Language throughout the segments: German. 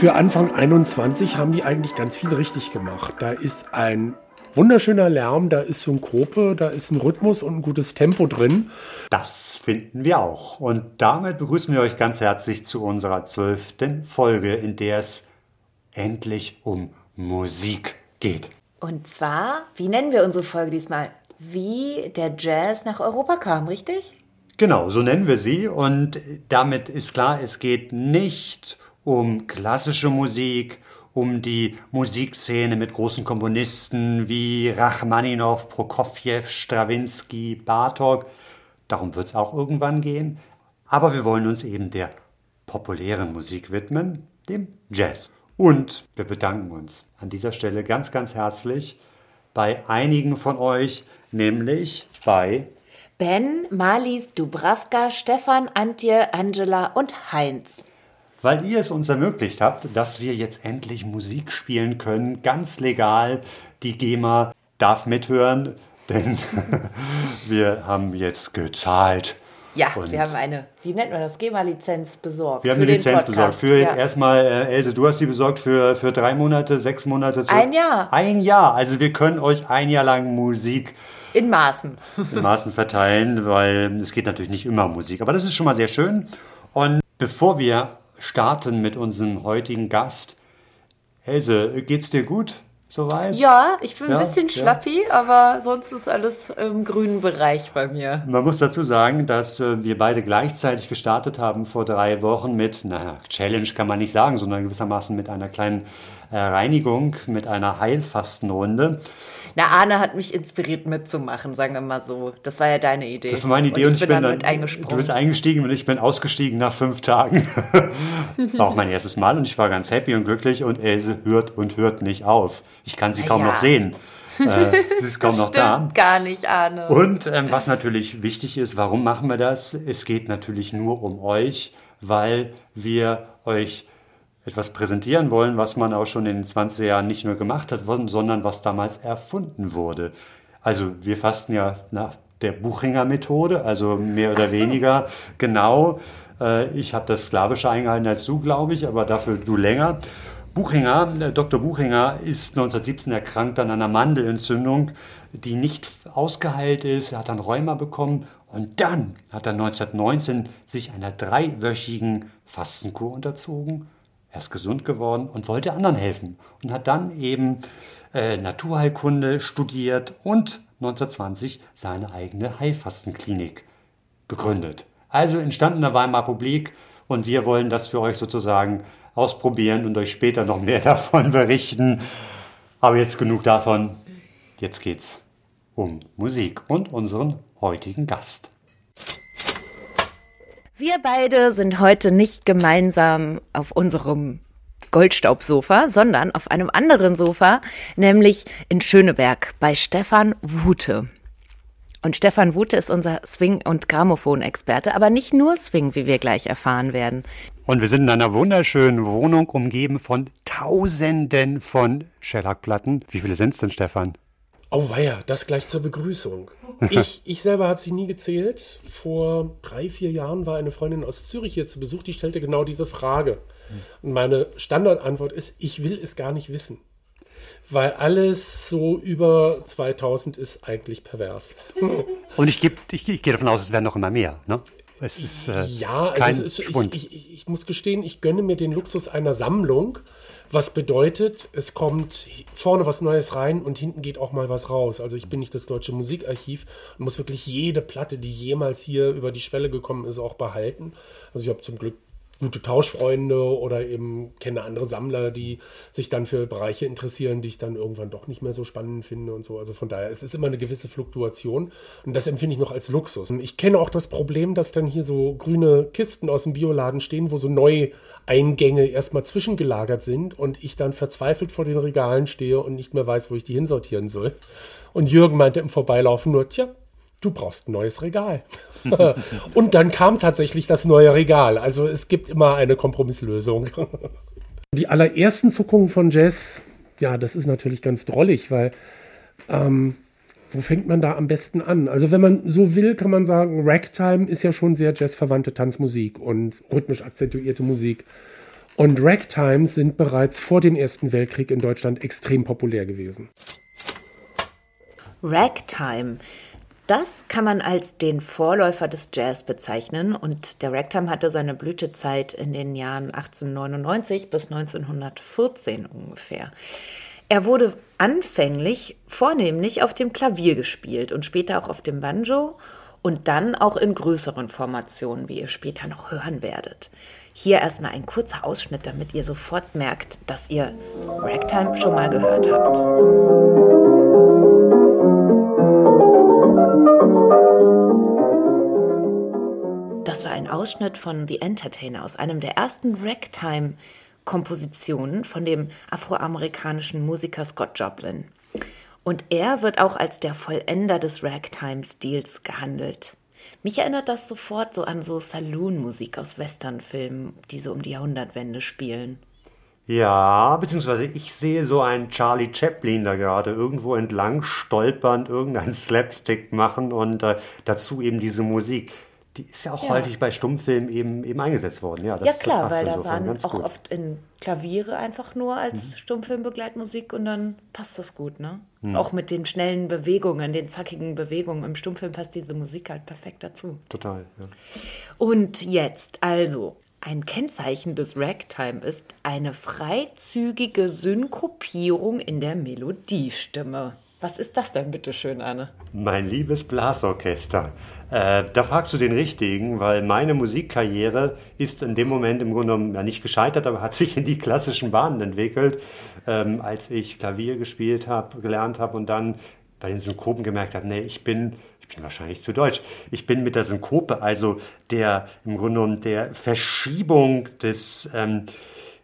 Für Anfang 21 haben die eigentlich ganz viel richtig gemacht. Da ist ein wunderschöner Lärm, da ist Synkope, da ist ein Rhythmus und ein gutes Tempo drin. Das finden wir auch. Und damit begrüßen wir euch ganz herzlich zu unserer zwölften Folge, in der es endlich um Musik geht. Und zwar, wie nennen wir unsere Folge diesmal? Wie der Jazz nach Europa kam, richtig? Genau, so nennen wir sie. Und damit ist klar, es geht nicht um klassische Musik, um die Musikszene mit großen Komponisten wie Rachmaninow, Prokofjew, Strawinsky, Bartok. Darum wird es auch irgendwann gehen. Aber wir wollen uns eben der populären Musik widmen, dem Jazz. Und wir bedanken uns an dieser Stelle ganz, ganz herzlich bei einigen von euch, nämlich bei Ben, Marlies, Dubravka, Stefan, Antje, Angela und Heinz. Weil ihr es uns ermöglicht habt, dass wir jetzt endlich Musik spielen können, ganz legal. Die GEMA darf mithören, denn wir haben jetzt gezahlt. Ja, Und wir haben eine, wie nennt man das, GEMA-Lizenz besorgt. Wir haben eine Lizenz besorgt. Für jetzt ja. erstmal, äh, Else, du hast sie besorgt für, für drei Monate, sechs Monate. zwölf- Ein Jahr. Ein Jahr. Also wir können euch ein Jahr lang Musik In Maßen. in Maßen verteilen, weil es geht natürlich nicht immer um Musik. Aber das ist schon mal sehr schön. Und bevor wir starten mit unserem heutigen Gast, Else, geht's dir gut soweit? Ja, ich bin Ja, ein bisschen ja. schlappi, aber sonst ist alles im grünen Bereich bei mir. Man muss dazu sagen, dass äh, wir beide gleichzeitig gestartet haben vor drei Wochen mit, naja, Challenge kann man nicht sagen, sondern gewissermaßen mit einer kleinen äh, Reinigung, mit einer Heilfastenrunde. Na, Arne hat mich inspiriert mitzumachen, sagen wir mal so. Das war ja deine Idee. Das war meine Idee und und ich ich, bin, bin dann dann, mit eingesprungen. du bist eingestiegen und ich bin ausgestiegen nach fünf Tagen. war auch mein erstes Mal und ich war ganz happy und glücklich und Else hört und hört nicht auf. Ich kann sie kaum Ja. noch sehen. Äh, sie ist kaum das noch da. gar nicht, Arne. Und ähm, was natürlich wichtig ist, warum machen wir das? Es geht natürlich nur um euch, weil wir euch etwas präsentieren wollen, was man auch schon in den 20er Jahren nicht nur gemacht hat, sondern was damals erfunden wurde. Also wir fasten ja nach der Buchinger Methode, also mehr oder weniger genau. Äh, Ich habe das Slawische eingehalten als du, glaube ich, aber dafür du länger. Buchinger, äh, Dr. Buchinger ist 1917 erkrankt an einer Mandelentzündung, die nicht ausgeheilt ist. Er hat dann Rheuma bekommen und dann hat er 1919 sich einer dreiwöchigen Fastenkur unterzogen. Er ist gesund geworden und wollte anderen helfen und hat dann eben äh, Naturheilkunde studiert und 1920 seine eigene Heilfastenklinik gegründet. Also entstand in der Weimarer Republik und wir wollen das für euch sozusagen ausprobieren und euch später noch mehr davon berichten. Aber jetzt genug davon. Jetzt geht's um Musik und unseren heutigen Gast. Wir beide sind heute nicht gemeinsam auf unserem Goldstaubsofa, sondern auf einem anderen Sofa, nämlich in Schöneberg bei Stefan Wute. Und Stefan Wute ist unser Swing- und Grammophon-Experte, aber nicht nur Swing, wie wir gleich erfahren werden. Und wir sind in einer wunderschönen Wohnung, umgeben von Tausenden von Shellac-Platten. Wie viele sind es denn, Stefan? Oh weia, das gleich zur Begrüßung. Ich, ich selber habe sie nie gezählt. Vor drei, vier Jahren war eine Freundin aus Zürich hier zu Besuch, die stellte genau diese Frage. Und meine Standardantwort ist, ich will es gar nicht wissen. Weil alles so über 2000 ist eigentlich pervers. Und ich, geb, ich, ich gehe davon aus, es werden noch immer mehr. Ne? Es ist äh, Ja, kein also es ist, Schwund. ich, ich, ich muss gestehen, ich gönne mir den Luxus einer Sammlung, Was bedeutet, es kommt vorne was Neues rein und hinten geht auch mal was raus. Also ich bin nicht das deutsche Musikarchiv und muss wirklich jede Platte, die jemals hier über die Schwelle gekommen ist, auch behalten. Also ich habe zum Glück gute Tauschfreunde oder eben kenne andere Sammler, die sich dann für Bereiche interessieren, die ich dann irgendwann doch nicht mehr so spannend finde und so. Also von daher, es ist immer eine gewisse Fluktuation und das empfinde ich noch als Luxus. Ich kenne auch das Problem, dass dann hier so grüne Kisten aus dem Bioladen stehen, wo so neue Eingänge erstmal zwischengelagert sind und ich dann verzweifelt vor den Regalen stehe und nicht mehr weiß, wo ich die hinsortieren soll. Und Jürgen meinte im Vorbeilaufen nur, tja, du brauchst ein neues Regal. und dann kam tatsächlich das neue Regal. Also es gibt immer eine Kompromisslösung. Die allerersten Zuckungen von Jazz, ja, das ist natürlich ganz drollig, weil ähm, wo fängt man da am besten an? Also wenn man so will, kann man sagen, Ragtime ist ja schon sehr jazzverwandte Tanzmusik und rhythmisch akzentuierte Musik. Und Ragtimes sind bereits vor dem Ersten Weltkrieg in Deutschland extrem populär gewesen. Ragtime. Das kann man als den Vorläufer des Jazz bezeichnen und der Ragtime hatte seine Blütezeit in den Jahren 1899 bis 1914 ungefähr. Er wurde anfänglich vornehmlich auf dem Klavier gespielt und später auch auf dem Banjo und dann auch in größeren Formationen, wie ihr später noch hören werdet. Hier erstmal ein kurzer Ausschnitt, damit ihr sofort merkt, dass ihr Ragtime schon mal gehört habt. Ausschnitt von The Entertainer aus einem der ersten Ragtime-Kompositionen von dem afroamerikanischen Musiker Scott Joplin. Und er wird auch als der Vollender des Ragtime-Stils gehandelt. Mich erinnert das sofort so an so Saloon-Musik aus Westernfilmen, die so um die Jahrhundertwende spielen. Ja, beziehungsweise ich sehe so einen Charlie Chaplin da gerade irgendwo entlang stolpernd, irgendeinen Slapstick machen und äh, dazu eben diese Musik. Die ist ja auch ja. häufig bei Stummfilmen eben, eben eingesetzt worden. Ja, das, ja klar, weil da waren auch gut. oft in Klaviere einfach nur als mhm. Stummfilmbegleitmusik und dann passt das gut, ne? Mhm. Auch mit den schnellen Bewegungen, den zackigen Bewegungen im Stummfilm passt diese Musik halt perfekt dazu. Total, ja. Und jetzt also, ein Kennzeichen des Ragtime ist eine freizügige Synkopierung in der Melodiestimme. Was ist das denn bitte schön, Anne? Mein liebes Blasorchester. Äh, da fragst du den Richtigen, weil meine Musikkarriere ist in dem Moment im Grunde genommen ja nicht gescheitert, aber hat sich in die klassischen Bahnen entwickelt, ähm, als ich Klavier gespielt habe, gelernt habe und dann bei den Synkopen gemerkt habe, nee, ich bin ich bin wahrscheinlich zu deutsch. Ich bin mit der Synkope, also der im Grunde genommen der Verschiebung des ähm,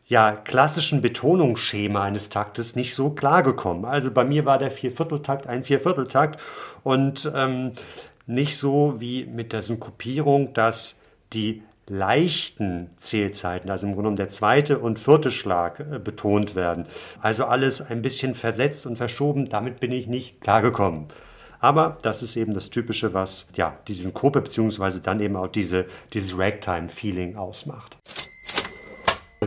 ja, klassischen Betonungsschema eines Taktes nicht so klar gekommen. Also bei mir war der Viervierteltakt ein Viervierteltakt und ähm, nicht so wie mit der Synkopierung, dass die leichten Zählzeiten, also im Grunde genommen der zweite und vierte Schlag äh, betont werden. Also alles ein bisschen versetzt und verschoben, damit bin ich nicht klargekommen. Aber das ist eben das Typische, was ja die Synkope beziehungsweise dann eben auch diese, dieses Ragtime-Feeling ausmacht.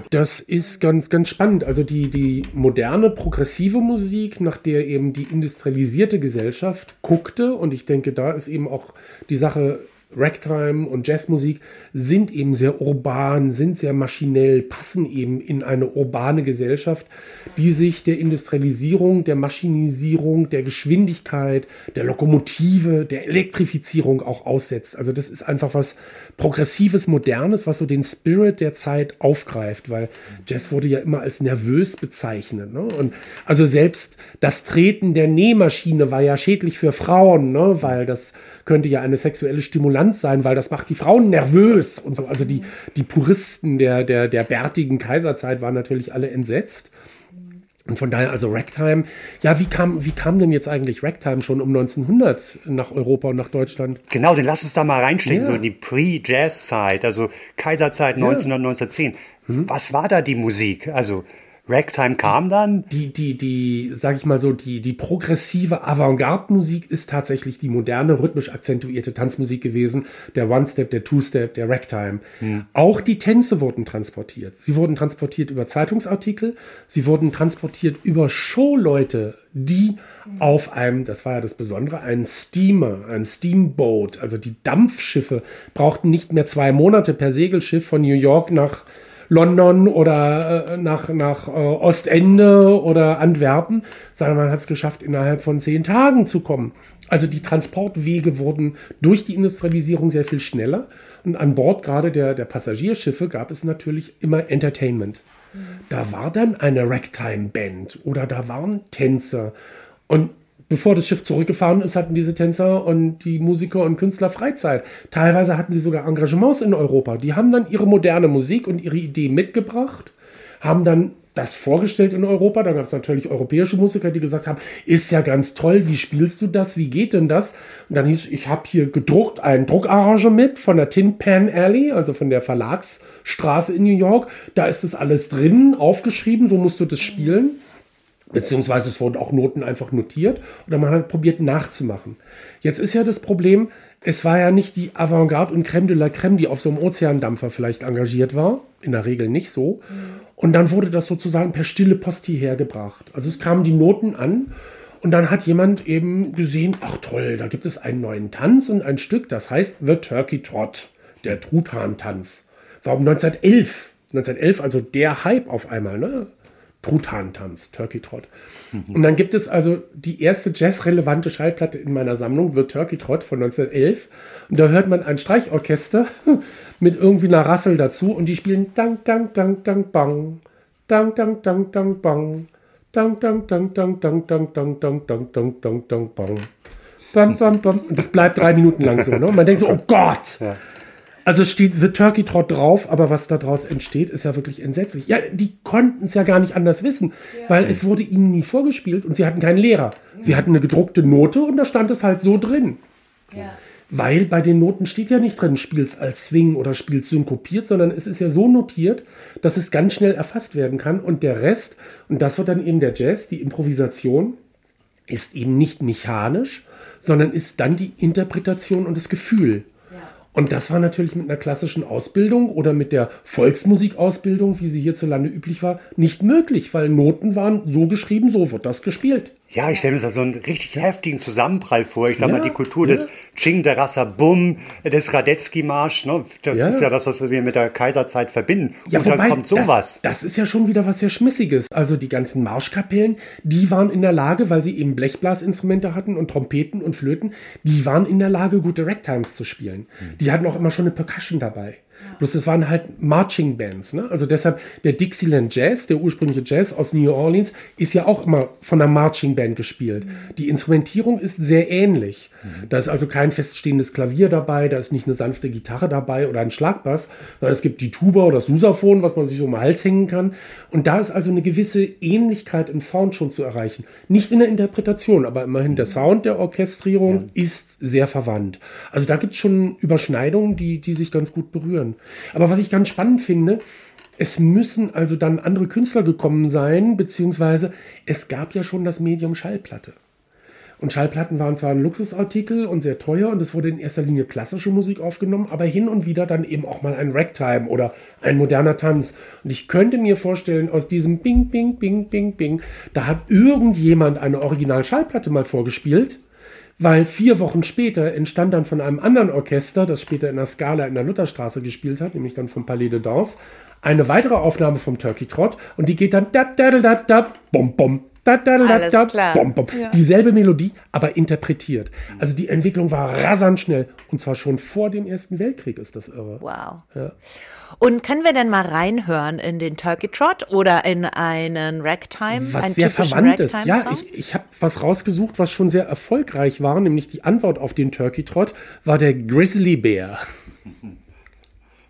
Das ist ganz, ganz spannend. Also die, die moderne, progressive Musik, nach der eben die industrialisierte Gesellschaft guckte, und ich denke, da ist eben auch die Sache Ragtime und Jazzmusik sind eben sehr urban, sind sehr maschinell, passen eben in eine urbane Gesellschaft, die sich der Industrialisierung, der Maschinisierung, der Geschwindigkeit, der Lokomotive, der Elektrifizierung auch aussetzt. Also das ist einfach was Progressives, Modernes, was so den Spirit der Zeit aufgreift, weil Jazz wurde ja immer als nervös bezeichnet. Ne? Und also selbst das Treten der Nähmaschine war ja schädlich für Frauen, ne? weil das könnte ja eine sexuelle Stimulanz sein, weil das macht die Frauen nervös und so. Also die, die Puristen der, der, der bärtigen Kaiserzeit waren natürlich alle entsetzt. Und von daher also Ragtime. Ja, wie kam, wie kam denn jetzt eigentlich Ragtime schon um 1900 nach Europa und nach Deutschland? Genau, den lass uns da mal reinstecken, ja. so in die Pre-Jazz-Zeit, also Kaiserzeit ja. 1910. Mhm. Was war da die Musik? Also Ragtime kam dann. Die, die, die, sag ich mal so, die, die progressive Avantgarde-Musik ist tatsächlich die moderne, rhythmisch akzentuierte Tanzmusik gewesen. Der One-Step, der Two-Step, der Ragtime. Hm. Auch die Tänze wurden transportiert. Sie wurden transportiert über Zeitungsartikel. Sie wurden transportiert über Showleute, die auf einem, das war ja das Besondere, ein Steamer, ein Steamboat, also die Dampfschiffe brauchten nicht mehr zwei Monate per Segelschiff von New York nach London oder äh, nach, nach äh, Ostende oder Antwerpen, sondern man hat es geschafft, innerhalb von zehn Tagen zu kommen. Also die Transportwege wurden durch die Industrialisierung sehr viel schneller. Und an Bord gerade der, der Passagierschiffe gab es natürlich immer Entertainment. Da war dann eine Ragtime-Band oder da waren Tänzer. Und bevor das Schiff zurückgefahren ist, hatten diese Tänzer und die Musiker und Künstler Freizeit. Teilweise hatten sie sogar Engagements in Europa. Die haben dann ihre moderne Musik und ihre Idee mitgebracht, haben dann das vorgestellt in Europa. Da gab es natürlich europäische Musiker, die gesagt haben, ist ja ganz toll, wie spielst du das, wie geht denn das? Und dann hieß, ich habe hier gedruckt ein Druckarrangement von der Tin Pan Alley, also von der Verlagsstraße in New York. Da ist das alles drin, aufgeschrieben, so musst du das spielen. Beziehungsweise es wurden auch Noten einfach notiert oder man hat probiert nachzumachen. Jetzt ist ja das Problem, es war ja nicht die Avantgarde und Crème de la Crème, die auf so einem Ozeandampfer vielleicht engagiert war. In der Regel nicht so. Und dann wurde das sozusagen per stille Post hierher gebracht. Also es kamen die Noten an und dann hat jemand eben gesehen, ach toll, da gibt es einen neuen Tanz und ein Stück, das heißt The Turkey Trot, der Truthahn-Tanz. War um 1911. 1911, also der Hype auf einmal, ne? Truthahn-Tanz, Turkey Trot. Mhm. Und dann gibt es also die erste jazzrelevante Schallplatte in meiner Sammlung, The Turkey Trot von 1911. Und da hört man ein Streichorchester mit irgendwie einer Rassel dazu und die spielen Dang, Dang, Dang, Dang, Bang. Dang, Dang, Dang, Dang, Bang. Dang, Dang, Dang, Dang, Dang, Dang, Dang, Dang, Dang, Dang, Dang, Dang, Bang. Bam, bam, bam. Und das bleibt drei Minuten lang so. Ne? Und man denkt so, oh Gott. Ja. Also steht The Turkey Trot drauf, aber was daraus entsteht, ist ja wirklich entsetzlich. Ja, die konnten es ja gar nicht anders wissen, ja. weil es wurde ihnen nie vorgespielt und sie hatten keinen Lehrer. Sie hatten eine gedruckte Note und da stand es halt so drin. Ja. Weil bei den Noten steht ja nicht drin, spiel's als Swing oder spiel's synkopiert, sondern es ist ja so notiert, dass es ganz schnell erfasst werden kann und der Rest, und das wird dann eben der Jazz, die Improvisation, ist eben nicht mechanisch, sondern ist dann die Interpretation und das Gefühl. Und das war natürlich mit einer klassischen Ausbildung oder mit der Volksmusikausbildung, wie sie hierzulande üblich war, nicht möglich, weil Noten waren so geschrieben, so wird das gespielt. Ja, ich stelle mir so einen richtig heftigen Zusammenprall vor. Ich sag ja, mal, die Kultur ja. des Ching der Rasa Bum, des Radetzky-Marsch, ne? das ja. ist ja das, was wir mit der Kaiserzeit verbinden. Ja, Und wobei, dann kommt sowas. Das, das, ist ja schon wieder was sehr Schmissiges. Also die ganzen Marschkapellen, die waren in der Lage, weil sie eben Blechblasinstrumente hatten und Trompeten und Flöten, die waren in der Lage, gute Ragtimes zu spielen. Mhm. Die hatten auch immer schon eine Percussion dabei. Bloß es waren halt Marching Bands. Ne? Also deshalb der Dixieland Jazz, der ursprüngliche Jazz aus New Orleans, ist ja auch immer von einer Marching Band gespielt. Mhm. Die Instrumentierung ist sehr ähnlich. Mhm. Da ist also kein feststehendes Klavier dabei, da ist nicht eine sanfte Gitarre dabei oder ein Schlagbass, sondern es gibt die Tuba oder das Susaphon, was man sich um den Hals hängen kann. Und da ist also eine gewisse Ähnlichkeit im Sound schon zu erreichen. Nicht in der Interpretation, aber immerhin der Sound der Orchestrierung ja. ist sehr verwandt. Also da gibt es schon Überschneidungen, die, die sich ganz gut berühren. Aber was ich ganz spannend finde, es müssen also dann andere Künstler gekommen sein, beziehungsweise es gab ja schon das Medium Schallplatte. Und Schallplatten waren zwar ein Luxusartikel und sehr teuer und es wurde in erster Linie klassische Musik aufgenommen, aber hin und wieder dann eben auch mal ein Ragtime oder ein moderner Tanz. Und ich könnte mir vorstellen, aus diesem Bing, Bing, Bing, Bing, Bing, da hat irgendjemand eine Original-Schallplatte mal vorgespielt weil vier Wochen später entstand dann von einem anderen Orchester, das später in der Skala in der Lutherstraße gespielt hat, nämlich dann vom Palais de Danse, eine weitere Aufnahme vom Turkey Trot und die geht dann da da da da da bom bom da, da, da, da, klar. Bom, bom. Ja. Dieselbe Melodie, aber interpretiert. Also die Entwicklung war rasant schnell. Und zwar schon vor dem Ersten Weltkrieg ist das irre. Wow. Ja. Und können wir denn mal reinhören in den Turkey Trot oder in einen Ragtime? Was sehr verwandt ist. Ja, ich, ich habe was rausgesucht, was schon sehr erfolgreich war, nämlich die Antwort auf den Turkey Trot war der Grizzly Bear.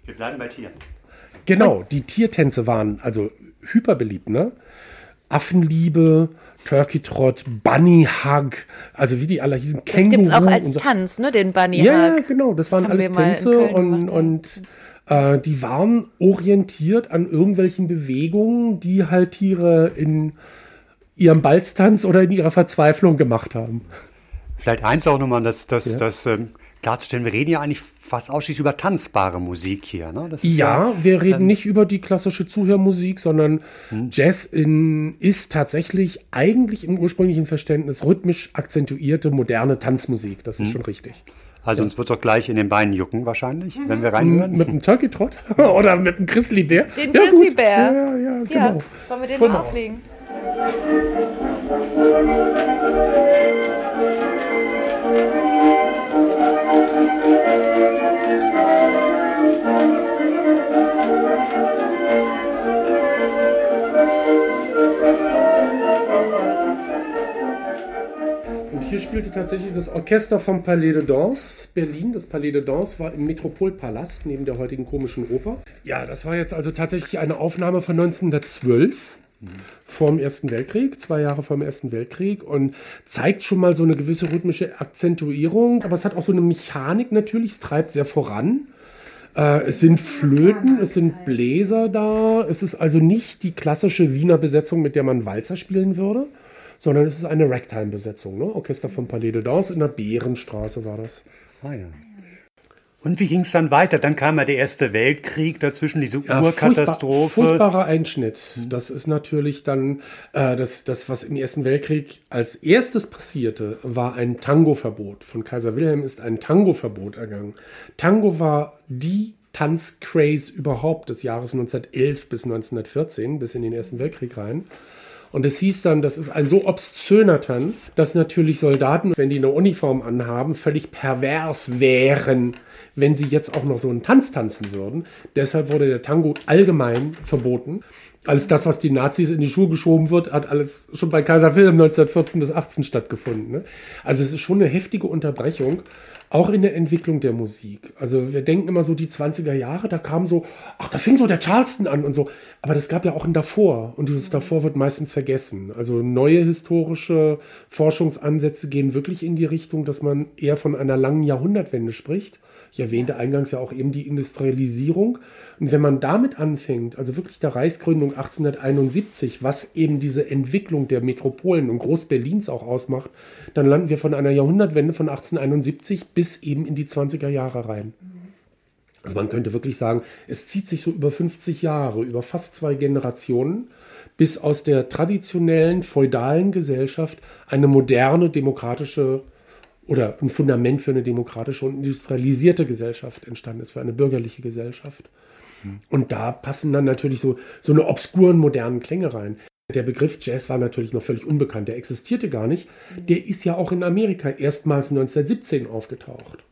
Wir bleiben bei Tieren. Genau, die Tiertänze waren also hyperbeliebt, ne? Affenliebe, Turkey Trot, Bunny Hug, also wie die alle hießen, Känguru. Das gibt es auch als so. Tanz, ne, den Bunny Hug. Ja, genau, das, das waren alles Tänze und, und äh, die waren orientiert an irgendwelchen Bewegungen, die halt Tiere in ihrem Balztanz oder in ihrer Verzweiflung gemacht haben. Vielleicht eins auch nochmal, dass, dass, ja. dass ähm, klarzustellen, wir reden ja eigentlich fast ausschließlich über tanzbare Musik hier. Ne? ja, ja, wir reden ähm, nicht über die klassische Zuhörmusik, sondern hm. Jazz in, ist tatsächlich eigentlich im ursprünglichen Verständnis rhythmisch akzentuierte moderne Tanzmusik. Das ist hm. schon richtig. Also uns wird doch gleich in den Beinen jucken wahrscheinlich, wenn wir reinhören. Mit einem Turkey Trot oder mit einem Grizzly Bär. Den ja, Grizzly. Bär. Ja, ja, genau. Ja, wollen wir den Hol mal mal auf. Hier spielte tatsächlich das Orchester vom Palais de Danse Berlin. Das Palais de Danse war im Metropolpalast neben der heutigen komischen Oper. Ja, das war jetzt also tatsächlich eine Aufnahme von 1912 vor dem Ersten Weltkrieg, zwei Jahre vor dem Ersten Weltkrieg und zeigt schon mal so eine gewisse rhythmische Akzentuierung, aber es hat auch so eine Mechanik natürlich, es treibt sehr voran. Äh, es sind Flöten, es sind Bläser da, es ist also nicht die klassische Wiener Besetzung, mit der man Walzer spielen würde, sondern es ist eine Ragtime-Besetzung. Ne? Orchester vom Palais de Danse in der Bärenstraße war das. Ah, ja. Und wie ging es dann weiter? Dann kam ja der Erste Weltkrieg, dazwischen diese Ja, Urkatastrophe. Furchtbar, furchtbarer Einschnitt. Das ist natürlich dann äh, das, das, was im Ersten Weltkrieg als erstes passierte, war ein Tango-Verbot. Von Kaiser Wilhelm ist ein Tango-Verbot ergangen. Tango war die Tanzcraze überhaupt des Jahres 1911 bis 1914, bis in den Ersten Weltkrieg rein. Und es hieß dann, das ist ein so obszöner Tanz, dass natürlich Soldaten, wenn die eine Uniform anhaben, völlig pervers wären, wenn sie jetzt auch noch so einen Tanz tanzen würden. Deshalb wurde der Tango allgemein verboten. Alles das, was die Nazis in die Schuhe geschoben wird, hat alles schon bei Kaiser Wilhelm 1914 bis 18 stattgefunden. Ne? Also es ist schon eine heftige Unterbrechung, auch in der Entwicklung der Musik. Also wir denken immer so die 20er Jahre, da kam so, ach, da fing so der Charleston an und so. Aber das gab ja auch ein davor und dieses davor wird meistens vergessen. Also neue historische Forschungsansätze gehen wirklich in die Richtung, dass man eher von einer langen Jahrhundertwende spricht. Ich erwähnte eingangs ja auch eben die Industrialisierung. Und wenn man damit anfängt, also wirklich der Reichsgründung 1871, was eben diese Entwicklung der Metropolen und Groß-Berlins auch ausmacht, dann landen wir von einer Jahrhundertwende von 1871 bis eben in die 20er Jahre rein. Also man könnte wirklich sagen, es zieht sich so über 50 Jahre, über fast zwei Generationen, bis aus der traditionellen feudalen Gesellschaft eine moderne demokratische oder ein Fundament für eine demokratische und industrialisierte Gesellschaft entstanden ist, für eine bürgerliche Gesellschaft. Und da passen dann natürlich so, so eine obskuren modernen Klänge rein. Der Begriff Jazz war natürlich noch völlig unbekannt, der existierte gar nicht. Der ist ja auch in Amerika erstmals 1917 aufgetaucht.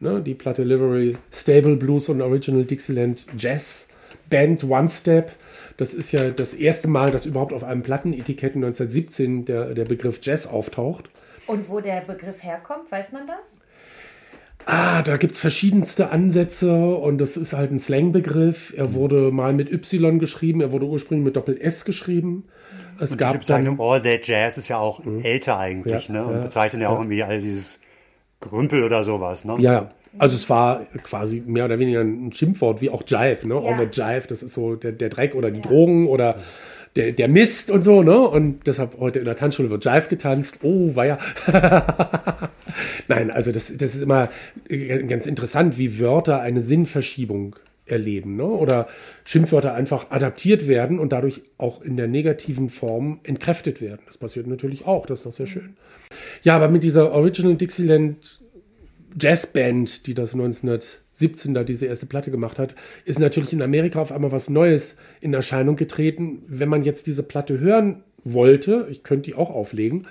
Ne, die Platte Livery, Stable Blues und Original Dixieland Jazz Band One Step. Das ist ja das erste Mal, dass überhaupt auf einem Plattenetikett 1917 der, der Begriff Jazz auftaucht. Und wo der Begriff herkommt, weiß man das? Ah, da gibt es verschiedenste Ansätze und das ist halt ein Slangbegriff. Er wurde mal mit Y geschrieben, er wurde ursprünglich mit Doppel-S geschrieben. Es Und diese gab dann, Bezeichnung All That Jazz ist ja auch älter eigentlich, Ja, ne? Und ja, bezeichnet ja auch irgendwie all dieses Grümpel oder sowas, ne? ja, also es war quasi mehr oder weniger ein Schimpfwort, wie auch Jive, ne? Ja. All the Jive, das ist so der, der Dreck oder die Drogen oder der, der Mist und so, ne? Und deshalb heute in der Tanzschule wird Jive getanzt. Oh, ja. Nein, also das, das ist immer ganz interessant, wie Wörter eine Sinnverschiebung erleben, ne? Oder Schimpfwörter einfach adaptiert werden und dadurch auch in der negativen Form entkräftet werden. Das passiert natürlich auch, das ist doch sehr schön. Ja, aber mit dieser Original Dixieland Jazzband, die das 1917 da diese erste Platte gemacht hat, ist natürlich in Amerika auf einmal was Neues in Erscheinung getreten. Wenn man jetzt diese Platte hören wollte, ich könnte die auch auflegen,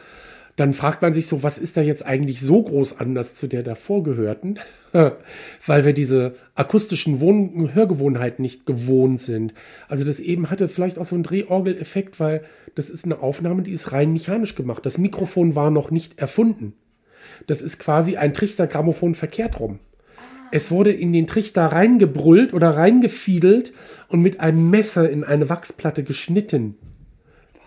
dann fragt man sich so, was ist da jetzt eigentlich so groß anders zu der davor gehörten? Weil wir diese akustischen Wohn Hörgewohnheiten nicht gewohnt sind. Also das eben hatte vielleicht auch so einen Drehorgel-Effekt, weil das ist eine Aufnahme, die ist rein mechanisch gemacht. Das Mikrofon war noch nicht erfunden. Das ist quasi ein Trichtergrammophon verkehrt rum. Es wurde in den Trichter reingebrüllt oder reingefiedelt und mit einem Messer in eine Wachsplatte geschnitten.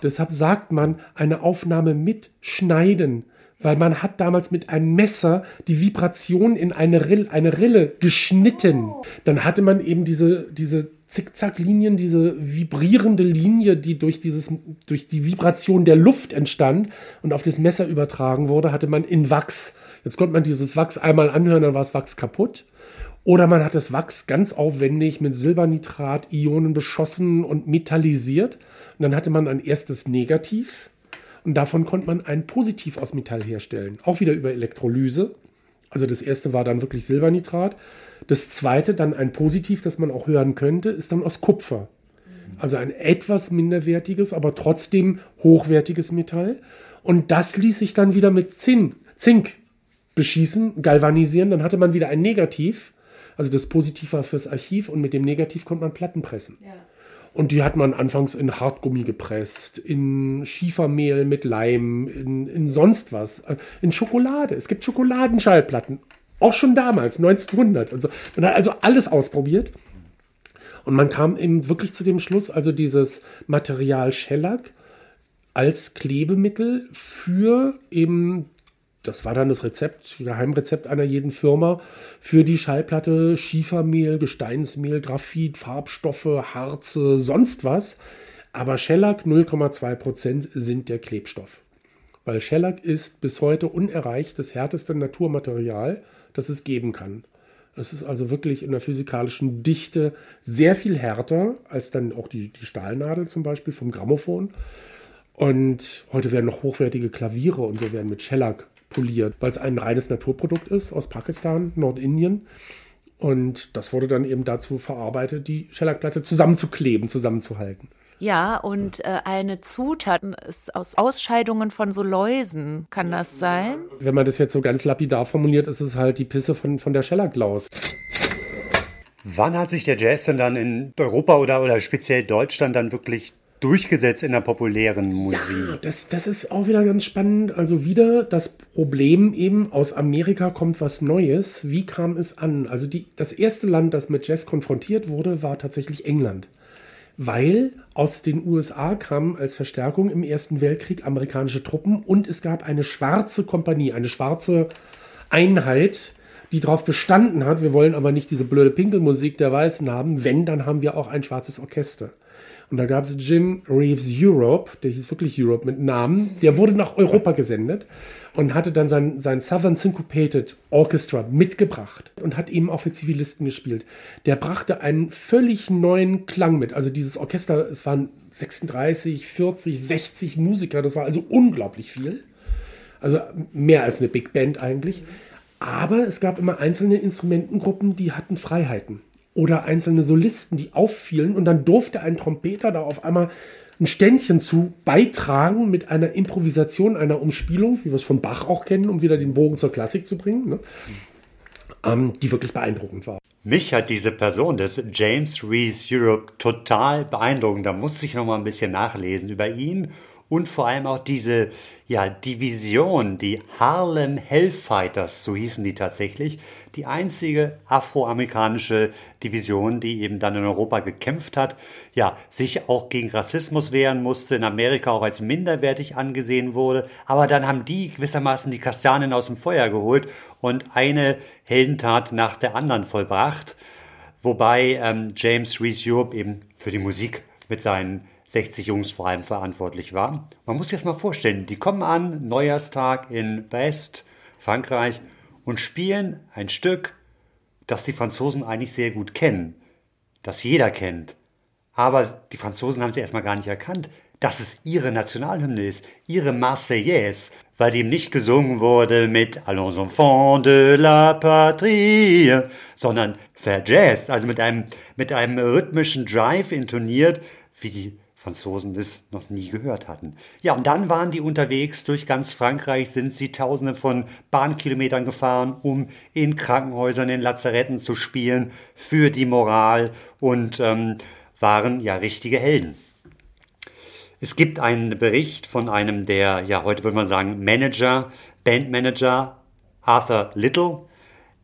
Deshalb sagt man eine Aufnahme mit Schneiden, weil man hat damals mit einem Messer die Vibration in eine Rille, eine Rille geschnitten. Dann hatte man eben diese, diese Zickzacklinien, diese vibrierende Linie, die durch, dieses, durch die Vibration der Luft entstand und auf das Messer übertragen wurde, hatte man in Wachs. Jetzt konnte man dieses Wachs einmal anhören, dann war das Wachs kaputt. Oder man hat das Wachs ganz aufwendig mit Silbernitrat-Ionen beschossen und metallisiert. Und dann hatte man ein erstes Negativ und davon konnte man ein Positiv aus Metall herstellen. Auch wieder über Elektrolyse. Also das erste war dann wirklich Silbernitrat. Das zweite, dann ein Positiv, das man auch hören könnte, ist dann aus Kupfer. Also ein etwas minderwertiges, aber trotzdem hochwertiges Metall. Und das ließ sich dann wieder mit Zink, Zink beschießen, galvanisieren. Dann hatte man wieder ein Negativ. Also das Positiv war fürs Archiv und mit dem Negativ konnte man Platten pressen. Ja. Und die hat man anfangs in Hartgummi gepresst, in Schiefermehl mit Leim, in, in sonst was, äh, in Schokolade. Es gibt Schokoladenschallplatten. Auch schon damals, 1900 und so. Man hat also alles ausprobiert. Und man kam eben wirklich zu dem Schluss, also dieses Material Shellac als Klebemittel für eben, das war dann das Rezept, Geheimrezept einer jeden Firma, für die Schallplatte Schiefermehl, Gesteinsmehl, Graphit, Farbstoffe, Harze, sonst was. Aber Shellac 0,2% sind der Klebstoff. Weil Shellac ist bis heute unerreicht das härteste Naturmaterial, das es geben kann. Es ist also wirklich in der physikalischen Dichte sehr viel härter als dann auch die, die Stahlnadel zum Beispiel vom Grammophon. Und heute werden noch hochwertige Klaviere und so werden mit Shellac poliert, weil es ein reines Naturprodukt ist aus Pakistan, Nordindien. Und das wurde dann eben dazu verarbeitet, die Shellac-Platte zusammenzukleben, zusammenzuhalten. Ja, und äh, eine Zutat ist aus Ausscheidungen von so Läusen. Kann das sein? Wenn man das jetzt so ganz lapidar formuliert, ist es halt die Pisse von, von der Schellaklaus. Wann hat sich der Jazz denn dann in Europa oder, oder speziell Deutschland dann wirklich durchgesetzt in der populären Musik? Ja, das, das ist auch wieder ganz spannend. Also wieder das Problem eben, aus Amerika kommt was Neues. Wie kam es an? Also die, das erste Land, das mit Jazz konfrontiert wurde, war tatsächlich England weil aus den USA kamen als Verstärkung im Ersten Weltkrieg amerikanische Truppen und es gab eine schwarze Kompanie, eine schwarze Einheit, die darauf bestanden hat, wir wollen aber nicht diese blöde Pinkelmusik der Weißen haben, wenn, dann haben wir auch ein schwarzes Orchester. Und da gab es Jim Reeves Europe, der hieß wirklich Europe mit Namen, der wurde nach Europa gesendet und hatte dann sein, sein Southern Syncopated Orchestra mitgebracht und hat eben auch für Zivilisten gespielt. Der brachte einen völlig neuen Klang mit. Also dieses Orchester, es waren 36, 40, 60 Musiker, das war also unglaublich viel. Also mehr als eine Big Band eigentlich. Aber es gab immer einzelne Instrumentengruppen, die hatten Freiheiten. Oder einzelne Solisten, die auffielen und dann durfte ein Trompeter da auf einmal ein Ständchen zu beitragen mit einer Improvisation, einer Umspielung, wie wir es von Bach auch kennen, um wieder den Bogen zur Klassik zu bringen, ne? ähm, die wirklich beeindruckend war. Mich hat diese Person des James Reese Europe total beeindruckend. Da musste ich noch mal ein bisschen nachlesen über ihn und vor allem auch diese ja, Division, die Harlem Hellfighters, so hießen die tatsächlich, die einzige afroamerikanische Division, die eben dann in Europa gekämpft hat, ja, sich auch gegen Rassismus wehren musste, in Amerika auch als minderwertig angesehen wurde, aber dann haben die gewissermaßen die Kastanien aus dem Feuer geholt und eine Heldentat nach der anderen vollbracht, wobei ähm, James Reese Europe eben für die Musik mit seinen 60 Jungs vor allem verantwortlich war. Man muss sich das mal vorstellen, die kommen an, Neujahrstag in Brest, Frankreich, und spielen ein Stück, das die Franzosen eigentlich sehr gut kennen, das jeder kennt. Aber die Franzosen haben sie erstmal gar nicht erkannt, dass es ihre Nationalhymne ist, ihre Marseillaise, weil dem nicht gesungen wurde mit Allons enfants de la patrie, sondern verjazzt, also mit einem, mit einem rhythmischen Drive intoniert, wie die Franzosen das noch nie gehört hatten. Ja, und dann waren die unterwegs durch ganz Frankreich, sind sie tausende von Bahnkilometern gefahren, um in Krankenhäusern, in Lazaretten zu spielen, für die Moral und ähm, waren ja richtige Helden. Es gibt einen Bericht von einem der, ja, heute würde man sagen, Manager, Bandmanager, Arthur Little,